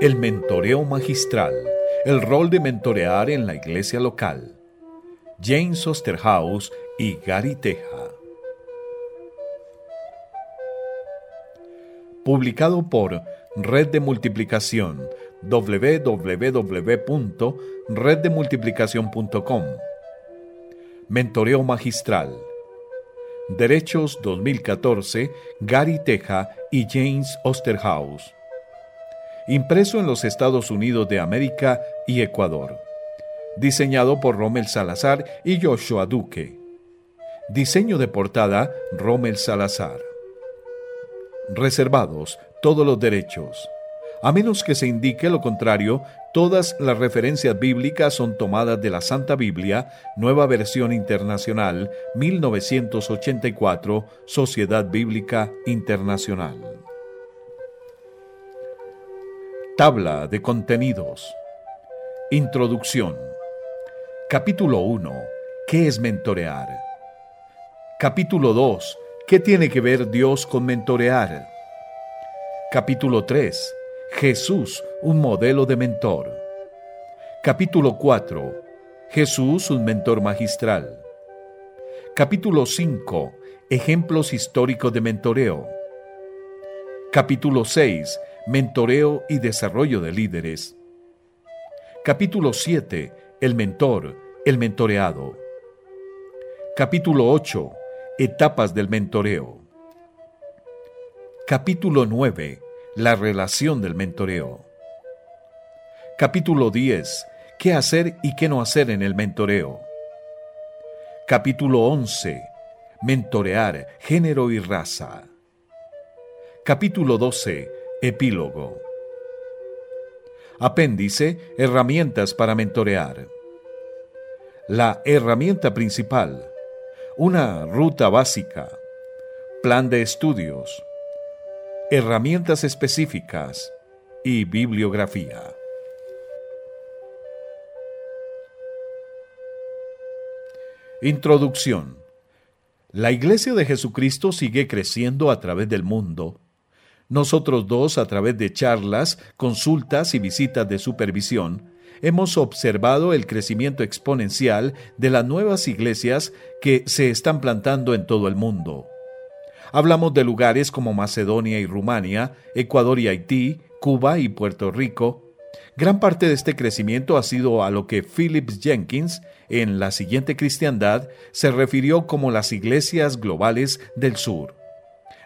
El mentoreo magistral, el rol de mentorear en la iglesia local. James Osterhaus y Gary Teja. Publicado por Red de Multiplicación www.reddemultiplicación.com. Mentoreo magistral. Derechos 2014, Gary Teja y James Osterhaus impreso en los Estados Unidos de América y Ecuador. Diseñado por Rommel Salazar y Joshua Duque. Diseño de portada Rommel Salazar. Reservados todos los derechos. A menos que se indique lo contrario, todas las referencias bíblicas son tomadas de la Santa Biblia, Nueva Versión Internacional, 1984, Sociedad Bíblica Internacional. Tabla de contenidos. Introducción. Capítulo 1. ¿Qué es mentorear? Capítulo 2. ¿Qué tiene que ver Dios con mentorear? Capítulo 3. Jesús, un modelo de mentor. Capítulo 4. Jesús, un mentor magistral. Capítulo 5. Ejemplos históricos de mentoreo. Capítulo 6 Mentoreo y Desarrollo de Líderes. Capítulo 7. El mentor, el mentoreado. Capítulo 8. Etapas del mentoreo. Capítulo 9. La relación del mentoreo. Capítulo 10. ¿Qué hacer y qué no hacer en el mentoreo? Capítulo 11. Mentorear, género y raza. Capítulo 12 Epílogo. Apéndice, herramientas para mentorear. La herramienta principal. Una ruta básica. Plan de estudios. Herramientas específicas. Y bibliografía. Introducción. La Iglesia de Jesucristo sigue creciendo a través del mundo nosotros dos, a través de charlas, consultas y visitas de supervisión, hemos observado el crecimiento exponencial de las nuevas iglesias que se están plantando en todo el mundo. Hablamos de lugares como Macedonia y Rumania, Ecuador y Haití, Cuba y Puerto Rico. Gran parte de este crecimiento ha sido a lo que Phillips Jenkins, en La siguiente cristiandad, se refirió como las iglesias globales del sur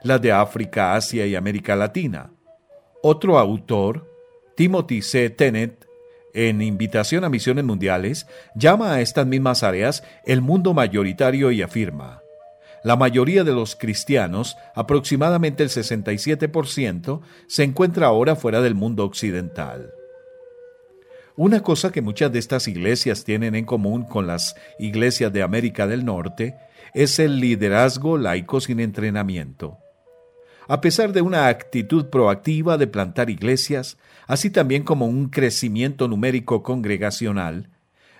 las de África, Asia y América Latina. Otro autor, Timothy C. Tennant, en Invitación a Misiones Mundiales, llama a estas mismas áreas el mundo mayoritario y afirma, la mayoría de los cristianos, aproximadamente el 67%, se encuentra ahora fuera del mundo occidental. Una cosa que muchas de estas iglesias tienen en común con las iglesias de América del Norte es el liderazgo laico sin entrenamiento a pesar de una actitud proactiva de plantar iglesias, así también como un crecimiento numérico congregacional,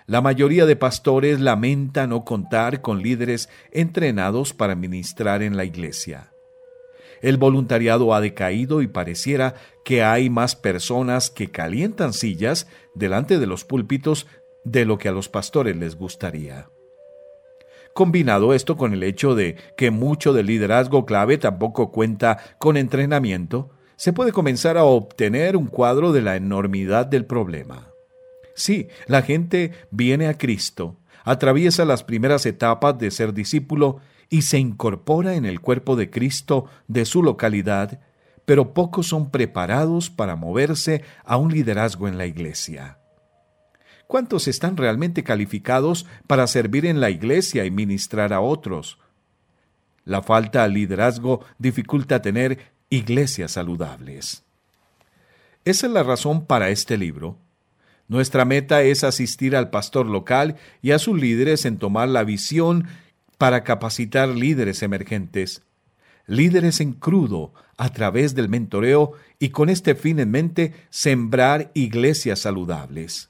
la mayoría de pastores lamenta no contar con líderes entrenados para ministrar en la iglesia. El voluntariado ha decaído y pareciera que hay más personas que calientan sillas delante de los púlpitos de lo que a los pastores les gustaría. Combinado esto con el hecho de que mucho del liderazgo clave tampoco cuenta con entrenamiento, se puede comenzar a obtener un cuadro de la enormidad del problema. Sí, la gente viene a Cristo, atraviesa las primeras etapas de ser discípulo y se incorpora en el cuerpo de Cristo de su localidad, pero pocos son preparados para moverse a un liderazgo en la iglesia. ¿Cuántos están realmente calificados para servir en la iglesia y ministrar a otros? La falta de liderazgo dificulta tener iglesias saludables. Esa es la razón para este libro. Nuestra meta es asistir al pastor local y a sus líderes en tomar la visión para capacitar líderes emergentes, líderes en crudo a través del mentoreo y con este fin en mente sembrar iglesias saludables.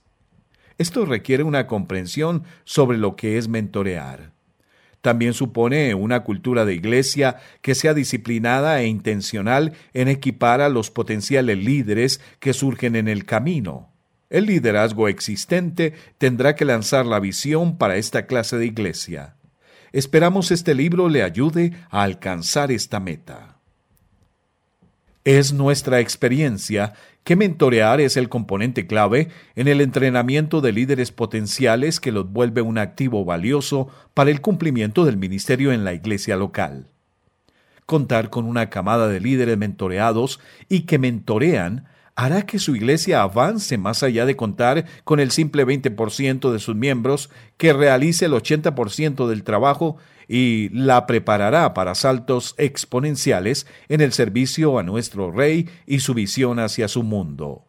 Esto requiere una comprensión sobre lo que es mentorear. También supone una cultura de iglesia que sea disciplinada e intencional en equipar a los potenciales líderes que surgen en el camino. El liderazgo existente tendrá que lanzar la visión para esta clase de iglesia. Esperamos este libro le ayude a alcanzar esta meta. Es nuestra experiencia que mentorear es el componente clave en el entrenamiento de líderes potenciales que los vuelve un activo valioso para el cumplimiento del ministerio en la iglesia local. Contar con una camada de líderes mentoreados y que mentorean hará que su iglesia avance más allá de contar con el simple 20% de sus miembros que realice el 80% del trabajo y la preparará para saltos exponenciales en el servicio a nuestro Rey y su visión hacia su mundo.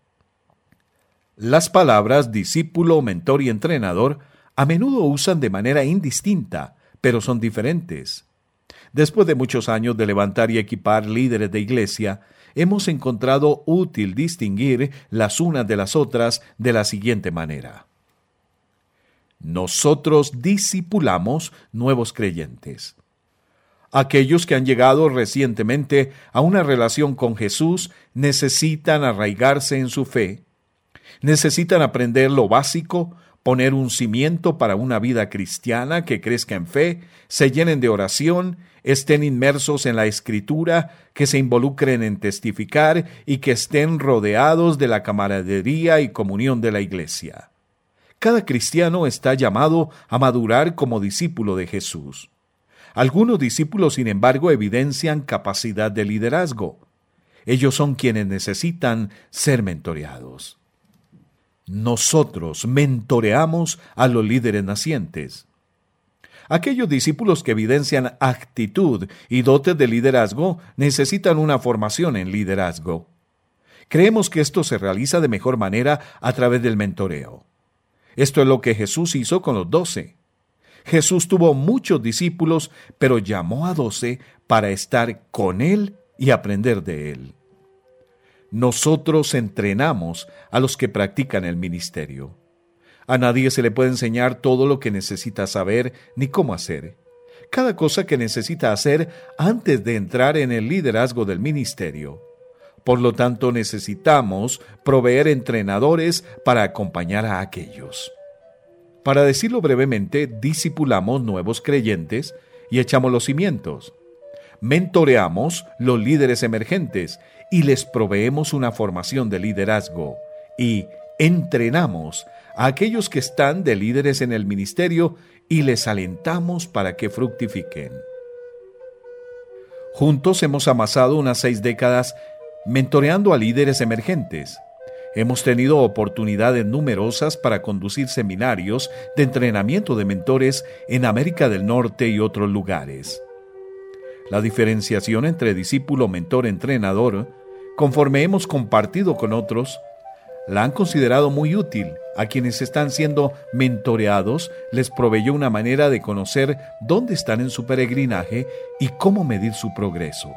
Las palabras discípulo, mentor y entrenador a menudo usan de manera indistinta, pero son diferentes. Después de muchos años de levantar y equipar líderes de iglesia, hemos encontrado útil distinguir las unas de las otras de la siguiente manera. Nosotros discipulamos nuevos creyentes. Aquellos que han llegado recientemente a una relación con Jesús necesitan arraigarse en su fe, necesitan aprender lo básico, poner un cimiento para una vida cristiana que crezca en fe, se llenen de oración, estén inmersos en la escritura, que se involucren en testificar y que estén rodeados de la camaradería y comunión de la iglesia. Cada cristiano está llamado a madurar como discípulo de Jesús. Algunos discípulos, sin embargo, evidencian capacidad de liderazgo. Ellos son quienes necesitan ser mentoreados. Nosotros mentoreamos a los líderes nacientes. Aquellos discípulos que evidencian actitud y dotes de liderazgo necesitan una formación en liderazgo. Creemos que esto se realiza de mejor manera a través del mentoreo. Esto es lo que Jesús hizo con los doce. Jesús tuvo muchos discípulos, pero llamó a doce para estar con Él y aprender de Él. Nosotros entrenamos a los que practican el ministerio. A nadie se le puede enseñar todo lo que necesita saber ni cómo hacer. Cada cosa que necesita hacer antes de entrar en el liderazgo del ministerio. Por lo tanto, necesitamos proveer entrenadores para acompañar a aquellos. Para decirlo brevemente, discipulamos nuevos creyentes y echamos los cimientos. Mentoreamos los líderes emergentes y les proveemos una formación de liderazgo y entrenamos a aquellos que están de líderes en el ministerio y les alentamos para que fructifiquen. Juntos hemos amasado unas seis décadas mentoreando a líderes emergentes. Hemos tenido oportunidades numerosas para conducir seminarios de entrenamiento de mentores en América del Norte y otros lugares. La diferenciación entre discípulo, mentor, entrenador, conforme hemos compartido con otros, la han considerado muy útil. A quienes están siendo mentoreados les proveyó una manera de conocer dónde están en su peregrinaje y cómo medir su progreso.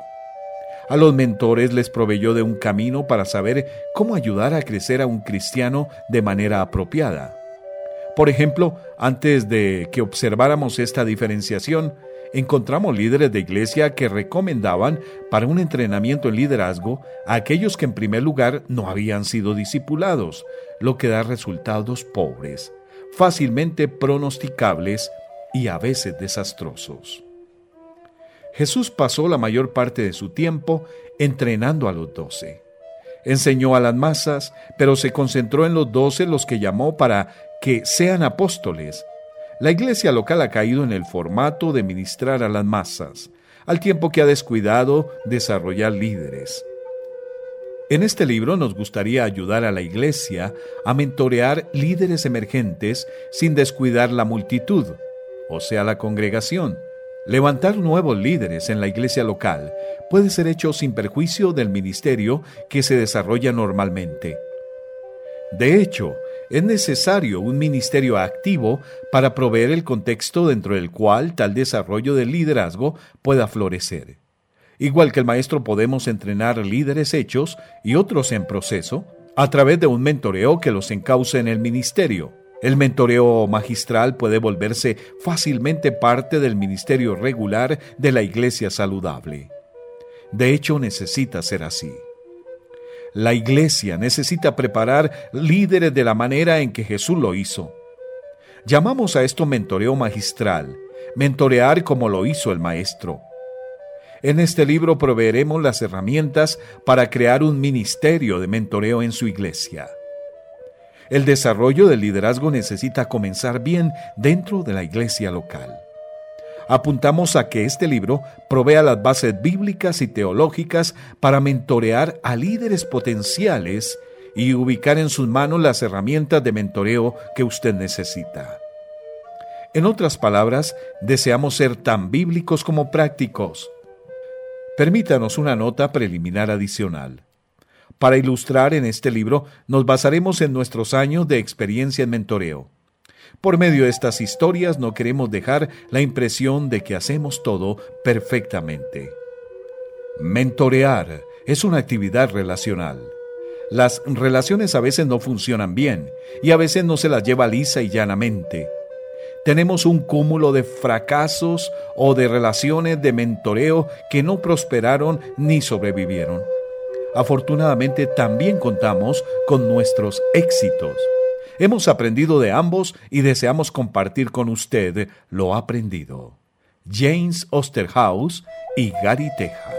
A los mentores les proveyó de un camino para saber cómo ayudar a crecer a un cristiano de manera apropiada. Por ejemplo, antes de que observáramos esta diferenciación, encontramos líderes de iglesia que recomendaban para un entrenamiento en liderazgo a aquellos que en primer lugar no habían sido discipulados, lo que da resultados pobres, fácilmente pronosticables y a veces desastrosos. Jesús pasó la mayor parte de su tiempo entrenando a los doce. Enseñó a las masas, pero se concentró en los doce los que llamó para que sean apóstoles, la iglesia local ha caído en el formato de ministrar a las masas, al tiempo que ha descuidado desarrollar líderes. En este libro nos gustaría ayudar a la iglesia a mentorear líderes emergentes sin descuidar la multitud, o sea, la congregación. Levantar nuevos líderes en la iglesia local puede ser hecho sin perjuicio del ministerio que se desarrolla normalmente. De hecho, es necesario un ministerio activo para proveer el contexto dentro del cual tal desarrollo del liderazgo pueda florecer. Igual que el maestro podemos entrenar líderes hechos y otros en proceso a través de un mentoreo que los encauce en el ministerio. El mentoreo magistral puede volverse fácilmente parte del ministerio regular de la iglesia saludable. De hecho, necesita ser así. La iglesia necesita preparar líderes de la manera en que Jesús lo hizo. Llamamos a esto mentoreo magistral, mentorear como lo hizo el Maestro. En este libro proveeremos las herramientas para crear un ministerio de mentoreo en su iglesia. El desarrollo del liderazgo necesita comenzar bien dentro de la iglesia local. Apuntamos a que este libro provea las bases bíblicas y teológicas para mentorear a líderes potenciales y ubicar en sus manos las herramientas de mentoreo que usted necesita. En otras palabras, deseamos ser tan bíblicos como prácticos. Permítanos una nota preliminar adicional. Para ilustrar en este libro nos basaremos en nuestros años de experiencia en mentoreo. Por medio de estas historias no queremos dejar la impresión de que hacemos todo perfectamente. Mentorear es una actividad relacional. Las relaciones a veces no funcionan bien y a veces no se las lleva lisa y llanamente. Tenemos un cúmulo de fracasos o de relaciones de mentoreo que no prosperaron ni sobrevivieron. Afortunadamente también contamos con nuestros éxitos. Hemos aprendido de ambos y deseamos compartir con usted lo aprendido. James Osterhaus y Gary Teja.